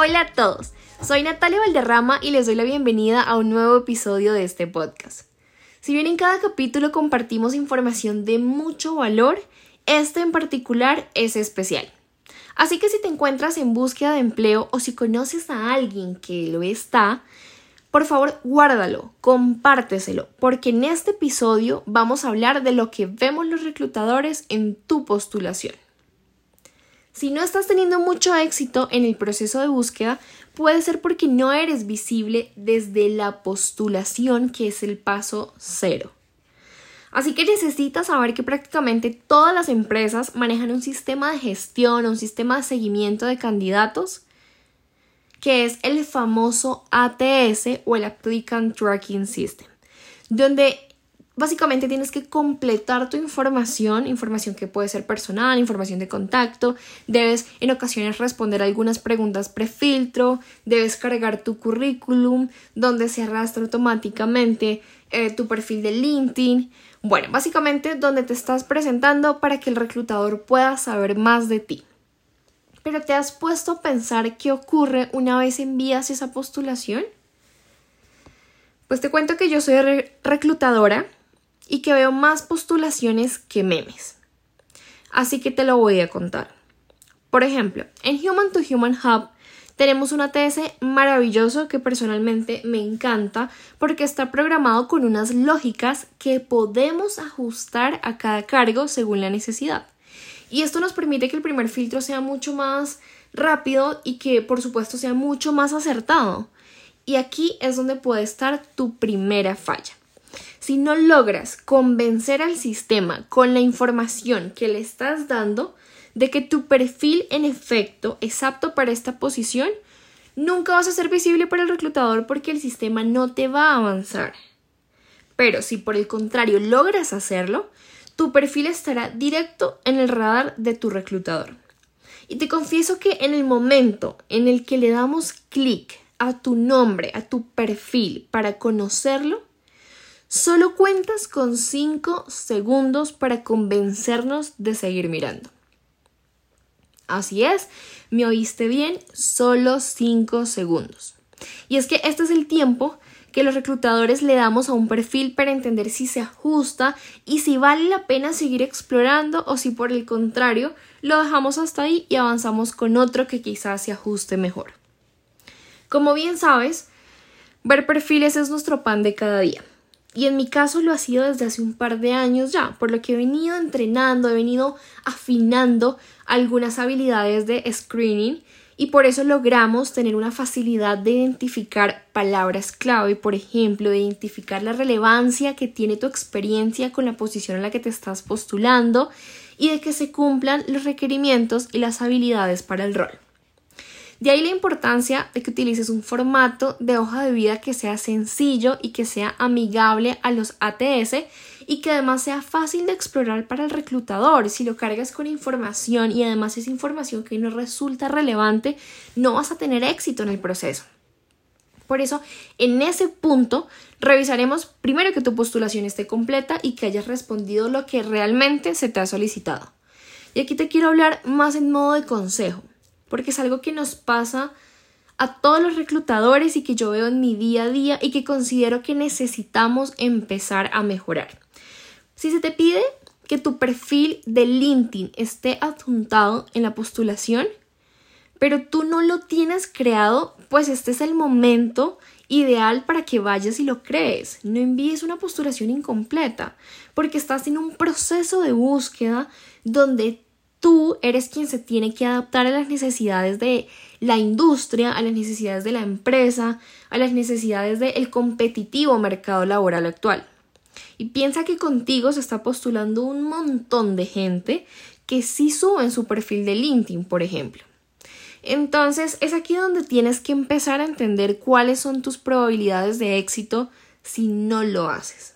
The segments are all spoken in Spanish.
Hola a todos, soy Natalia Valderrama y les doy la bienvenida a un nuevo episodio de este podcast. Si bien en cada capítulo compartimos información de mucho valor, este en particular es especial. Así que si te encuentras en búsqueda de empleo o si conoces a alguien que lo está, por favor guárdalo, compárteselo, porque en este episodio vamos a hablar de lo que vemos los reclutadores en tu postulación. Si no estás teniendo mucho éxito en el proceso de búsqueda, puede ser porque no eres visible desde la postulación, que es el paso cero. Así que necesitas saber que prácticamente todas las empresas manejan un sistema de gestión, un sistema de seguimiento de candidatos, que es el famoso ATS o el Applicant Tracking System, donde Básicamente tienes que completar tu información, información que puede ser personal, información de contacto, debes en ocasiones responder algunas preguntas prefiltro, debes cargar tu currículum donde se arrastra automáticamente eh, tu perfil de LinkedIn. Bueno, básicamente donde te estás presentando para que el reclutador pueda saber más de ti. Pero te has puesto a pensar qué ocurre una vez envías esa postulación? Pues te cuento que yo soy reclutadora y que veo más postulaciones que memes. Así que te lo voy a contar. Por ejemplo, en Human to Human Hub tenemos un ATS maravilloso que personalmente me encanta porque está programado con unas lógicas que podemos ajustar a cada cargo según la necesidad. Y esto nos permite que el primer filtro sea mucho más rápido y que por supuesto sea mucho más acertado. Y aquí es donde puede estar tu primera falla. Si no logras convencer al sistema con la información que le estás dando de que tu perfil en efecto es apto para esta posición, nunca vas a ser visible para el reclutador porque el sistema no te va a avanzar. Pero si por el contrario logras hacerlo, tu perfil estará directo en el radar de tu reclutador. Y te confieso que en el momento en el que le damos clic a tu nombre, a tu perfil para conocerlo, Solo cuentas con 5 segundos para convencernos de seguir mirando. Así es, me oíste bien, solo 5 segundos. Y es que este es el tiempo que los reclutadores le damos a un perfil para entender si se ajusta y si vale la pena seguir explorando o si por el contrario lo dejamos hasta ahí y avanzamos con otro que quizás se ajuste mejor. Como bien sabes, ver perfiles es nuestro pan de cada día. Y en mi caso lo ha sido desde hace un par de años ya, por lo que he venido entrenando, he venido afinando algunas habilidades de screening y por eso logramos tener una facilidad de identificar palabras clave, por ejemplo, de identificar la relevancia que tiene tu experiencia con la posición en la que te estás postulando y de que se cumplan los requerimientos y las habilidades para el rol. De ahí la importancia de que utilices un formato de hoja de vida que sea sencillo y que sea amigable a los ATS y que además sea fácil de explorar para el reclutador. Si lo cargas con información y además es información que no resulta relevante, no vas a tener éxito en el proceso. Por eso, en ese punto, revisaremos primero que tu postulación esté completa y que hayas respondido lo que realmente se te ha solicitado. Y aquí te quiero hablar más en modo de consejo porque es algo que nos pasa a todos los reclutadores y que yo veo en mi día a día y que considero que necesitamos empezar a mejorar. Si se te pide que tu perfil de LinkedIn esté adjuntado en la postulación, pero tú no lo tienes creado, pues este es el momento ideal para que vayas y lo crees. No envíes una postulación incompleta, porque estás en un proceso de búsqueda donde tú eres quien se tiene que adaptar a las necesidades de la industria, a las necesidades de la empresa, a las necesidades del competitivo mercado laboral actual. Y piensa que contigo se está postulando un montón de gente que sí sube en su perfil de LinkedIn, por ejemplo. Entonces es aquí donde tienes que empezar a entender cuáles son tus probabilidades de éxito si no lo haces.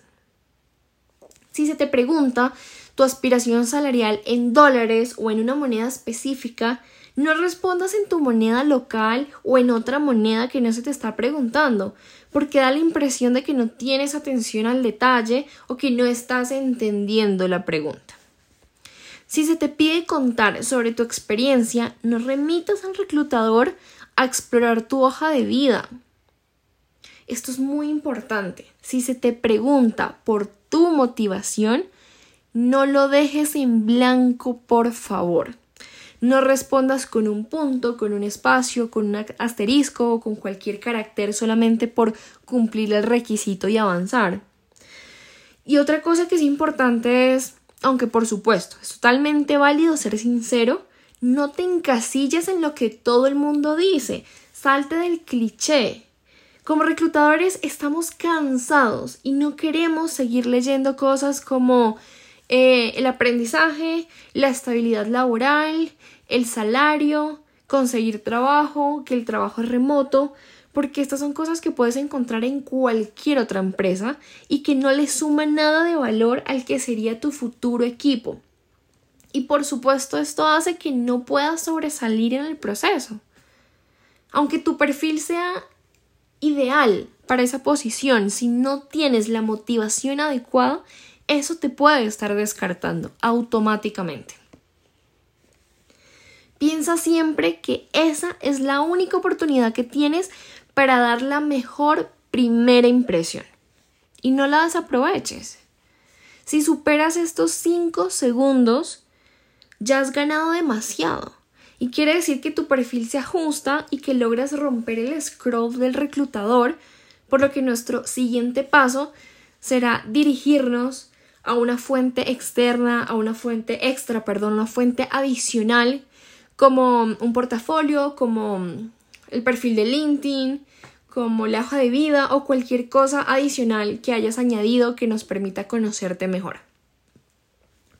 Si se te pregunta tu aspiración salarial en dólares o en una moneda específica, no respondas en tu moneda local o en otra moneda que no se te está preguntando, porque da la impresión de que no tienes atención al detalle o que no estás entendiendo la pregunta. Si se te pide contar sobre tu experiencia, no remitas al reclutador a explorar tu hoja de vida. Esto es muy importante. Si se te pregunta por tu motivación, no lo dejes en blanco, por favor. No respondas con un punto, con un espacio, con un asterisco o con cualquier carácter solamente por cumplir el requisito y avanzar. Y otra cosa que es importante es, aunque por supuesto es totalmente válido ser sincero, no te encasilles en lo que todo el mundo dice, salte del cliché. Como reclutadores estamos cansados y no queremos seguir leyendo cosas como eh, el aprendizaje, la estabilidad laboral, el salario, conseguir trabajo, que el trabajo es remoto, porque estas son cosas que puedes encontrar en cualquier otra empresa y que no le suman nada de valor al que sería tu futuro equipo. Y por supuesto esto hace que no puedas sobresalir en el proceso. Aunque tu perfil sea ideal para esa posición, si no tienes la motivación adecuada, eso te puede estar descartando automáticamente. Piensa siempre que esa es la única oportunidad que tienes para dar la mejor primera impresión y no la desaproveches. Si superas estos 5 segundos, ya has ganado demasiado. Y quiere decir que tu perfil se ajusta y que logras romper el scroll del reclutador, por lo que nuestro siguiente paso será dirigirnos a una fuente externa, a una fuente extra, perdón, una fuente adicional como un portafolio, como el perfil de LinkedIn, como la hoja de vida o cualquier cosa adicional que hayas añadido que nos permita conocerte mejor.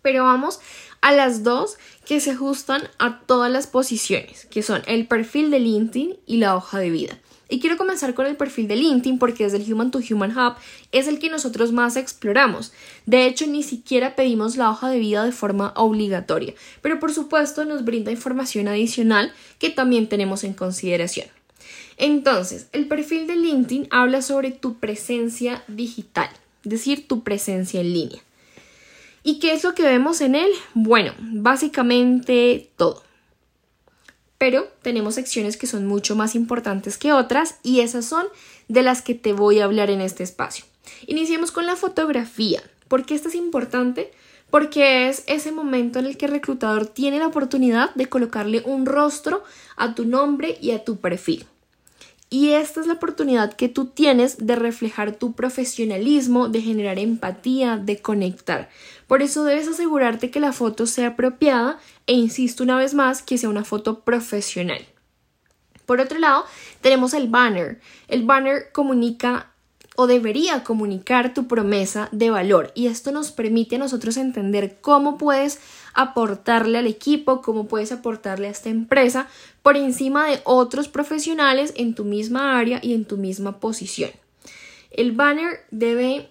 Pero vamos a las dos que se ajustan a todas las posiciones, que son el perfil de LinkedIn y la hoja de vida. Y quiero comenzar con el perfil de LinkedIn porque desde el Human to Human Hub es el que nosotros más exploramos. De hecho, ni siquiera pedimos la hoja de vida de forma obligatoria, pero por supuesto nos brinda información adicional que también tenemos en consideración. Entonces, el perfil de LinkedIn habla sobre tu presencia digital, es decir, tu presencia en línea. ¿Y qué es lo que vemos en él? Bueno, básicamente todo pero tenemos secciones que son mucho más importantes que otras y esas son de las que te voy a hablar en este espacio. Iniciemos con la fotografía. ¿Por qué esta es importante? Porque es ese momento en el que el reclutador tiene la oportunidad de colocarle un rostro a tu nombre y a tu perfil. Y esta es la oportunidad que tú tienes de reflejar tu profesionalismo, de generar empatía, de conectar. Por eso debes asegurarte que la foto sea apropiada e insisto una vez más que sea una foto profesional. Por otro lado, tenemos el banner. El banner comunica o debería comunicar tu promesa de valor y esto nos permite a nosotros entender cómo puedes aportarle al equipo, cómo puedes aportarle a esta empresa por encima de otros profesionales en tu misma área y en tu misma posición. El banner debe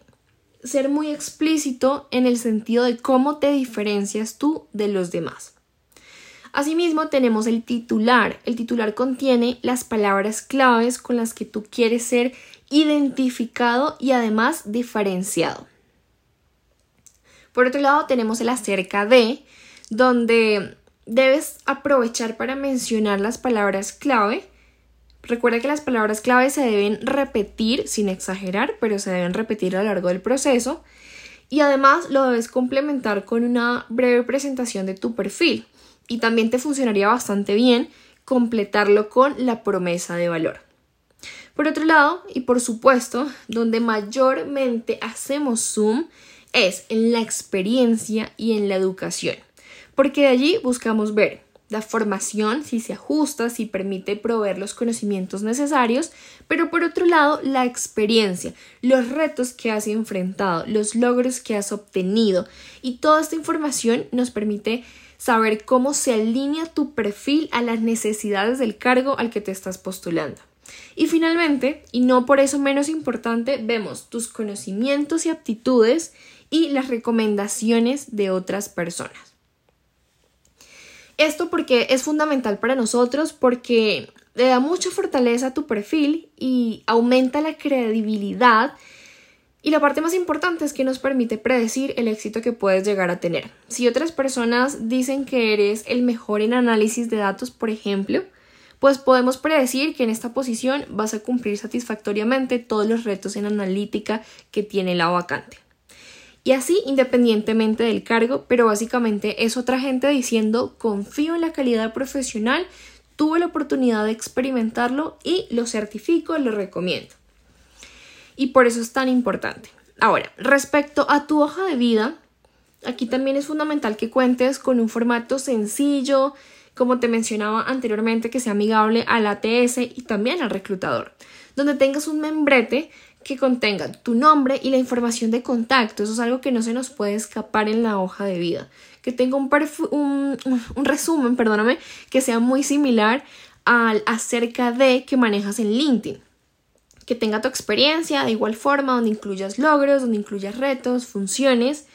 ser muy explícito en el sentido de cómo te diferencias tú de los demás. Asimismo, tenemos el titular. El titular contiene las palabras claves con las que tú quieres ser identificado y además diferenciado. Por otro lado, tenemos el acerca de, donde debes aprovechar para mencionar las palabras clave. Recuerda que las palabras clave se deben repetir sin exagerar, pero se deben repetir a lo largo del proceso. Y además lo debes complementar con una breve presentación de tu perfil y también te funcionaría bastante bien completarlo con la promesa de valor. Por otro lado, y por supuesto, donde mayormente hacemos zoom es en la experiencia y en la educación. porque de allí buscamos ver la formación, si se ajusta, si permite proveer los conocimientos necesarios, pero por otro lado, la experiencia, los retos que has enfrentado, los logros que has obtenido y toda esta información nos permite saber cómo se alinea tu perfil a las necesidades del cargo al que te estás postulando. Y finalmente, y no por eso menos importante, vemos tus conocimientos y aptitudes y las recomendaciones de otras personas. Esto porque es fundamental para nosotros porque le da mucha fortaleza a tu perfil y aumenta la credibilidad y la parte más importante es que nos permite predecir el éxito que puedes llegar a tener. Si otras personas dicen que eres el mejor en análisis de datos, por ejemplo, pues podemos predecir que en esta posición vas a cumplir satisfactoriamente todos los retos en analítica que tiene la vacante. Y así independientemente del cargo, pero básicamente es otra gente diciendo confío en la calidad profesional, tuve la oportunidad de experimentarlo y lo certifico, lo recomiendo. Y por eso es tan importante. Ahora, respecto a tu hoja de vida, aquí también es fundamental que cuentes con un formato sencillo, como te mencionaba anteriormente, que sea amigable al ATS y también al reclutador, donde tengas un membrete que contenga tu nombre y la información de contacto. Eso es algo que no se nos puede escapar en la hoja de vida. Que tenga un, un, resumen, perdóname, que sea muy similar al acerca de que manejas en LinkedIn. Que tenga tu experiencia de igual forma, donde incluyas logros, donde incluyas retos, funciones,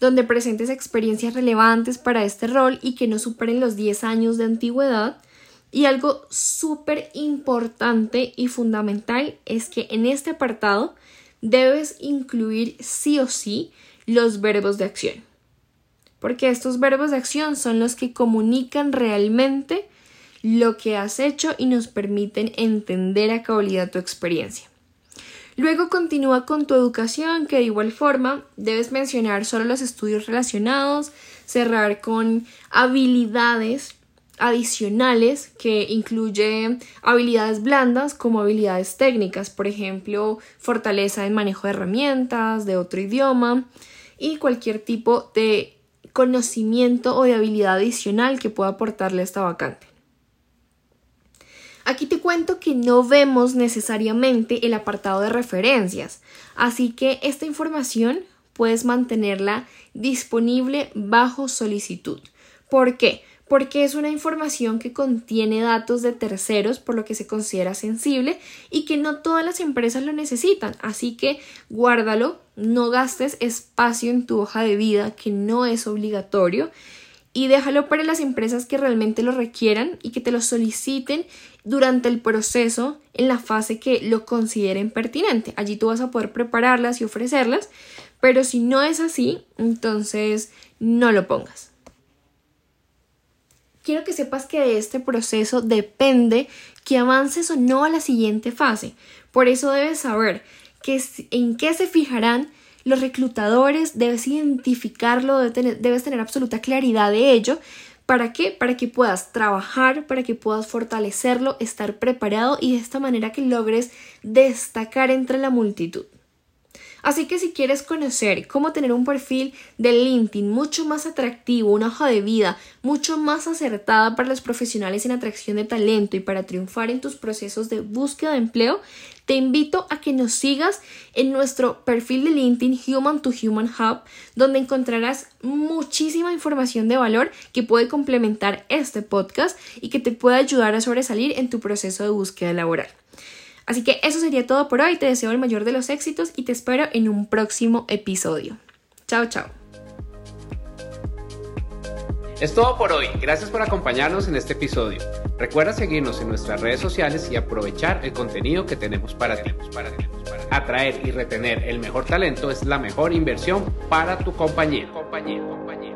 donde presentes experiencias relevantes para este rol y que no superen los 10 años de antigüedad y algo súper importante y fundamental es que en este apartado debes incluir sí o sí los verbos de acción. Porque estos verbos de acción son los que comunican realmente lo que has hecho y nos permiten entender a cabalidad tu experiencia. Luego continúa con tu educación, que de igual forma debes mencionar solo los estudios relacionados, cerrar con habilidades adicionales que incluye habilidades blandas como habilidades técnicas, por ejemplo, fortaleza en manejo de herramientas, de otro idioma y cualquier tipo de conocimiento o de habilidad adicional que pueda aportarle esta vacante. Aquí te cuento que no vemos necesariamente el apartado de referencias, así que esta información puedes mantenerla disponible bajo solicitud. ¿Por qué? Porque es una información que contiene datos de terceros, por lo que se considera sensible y que no todas las empresas lo necesitan. Así que guárdalo, no gastes espacio en tu hoja de vida que no es obligatorio y déjalo para las empresas que realmente lo requieran y que te lo soliciten durante el proceso en la fase que lo consideren pertinente. Allí tú vas a poder prepararlas y ofrecerlas, pero si no es así, entonces no lo pongas quiero que sepas que de este proceso depende que avances o no a la siguiente fase. Por eso debes saber que en qué se fijarán los reclutadores, debes identificarlo, debes tener, debes tener absoluta claridad de ello. ¿Para qué? Para que puedas trabajar, para que puedas fortalecerlo, estar preparado y de esta manera que logres destacar entre la multitud. Así que si quieres conocer cómo tener un perfil de LinkedIn mucho más atractivo, una hoja de vida mucho más acertada para los profesionales en atracción de talento y para triunfar en tus procesos de búsqueda de empleo, te invito a que nos sigas en nuestro perfil de LinkedIn Human to Human Hub, donde encontrarás muchísima información de valor que puede complementar este podcast y que te puede ayudar a sobresalir en tu proceso de búsqueda laboral. Así que eso sería todo por hoy, te deseo el mayor de los éxitos y te espero en un próximo episodio. Chao, chao. Es todo por hoy, gracias por acompañarnos en este episodio. Recuerda seguirnos en nuestras redes sociales y aprovechar el contenido que tenemos para ti. Atraer y retener el mejor talento es la mejor inversión para tu compañía. compañía, compañía.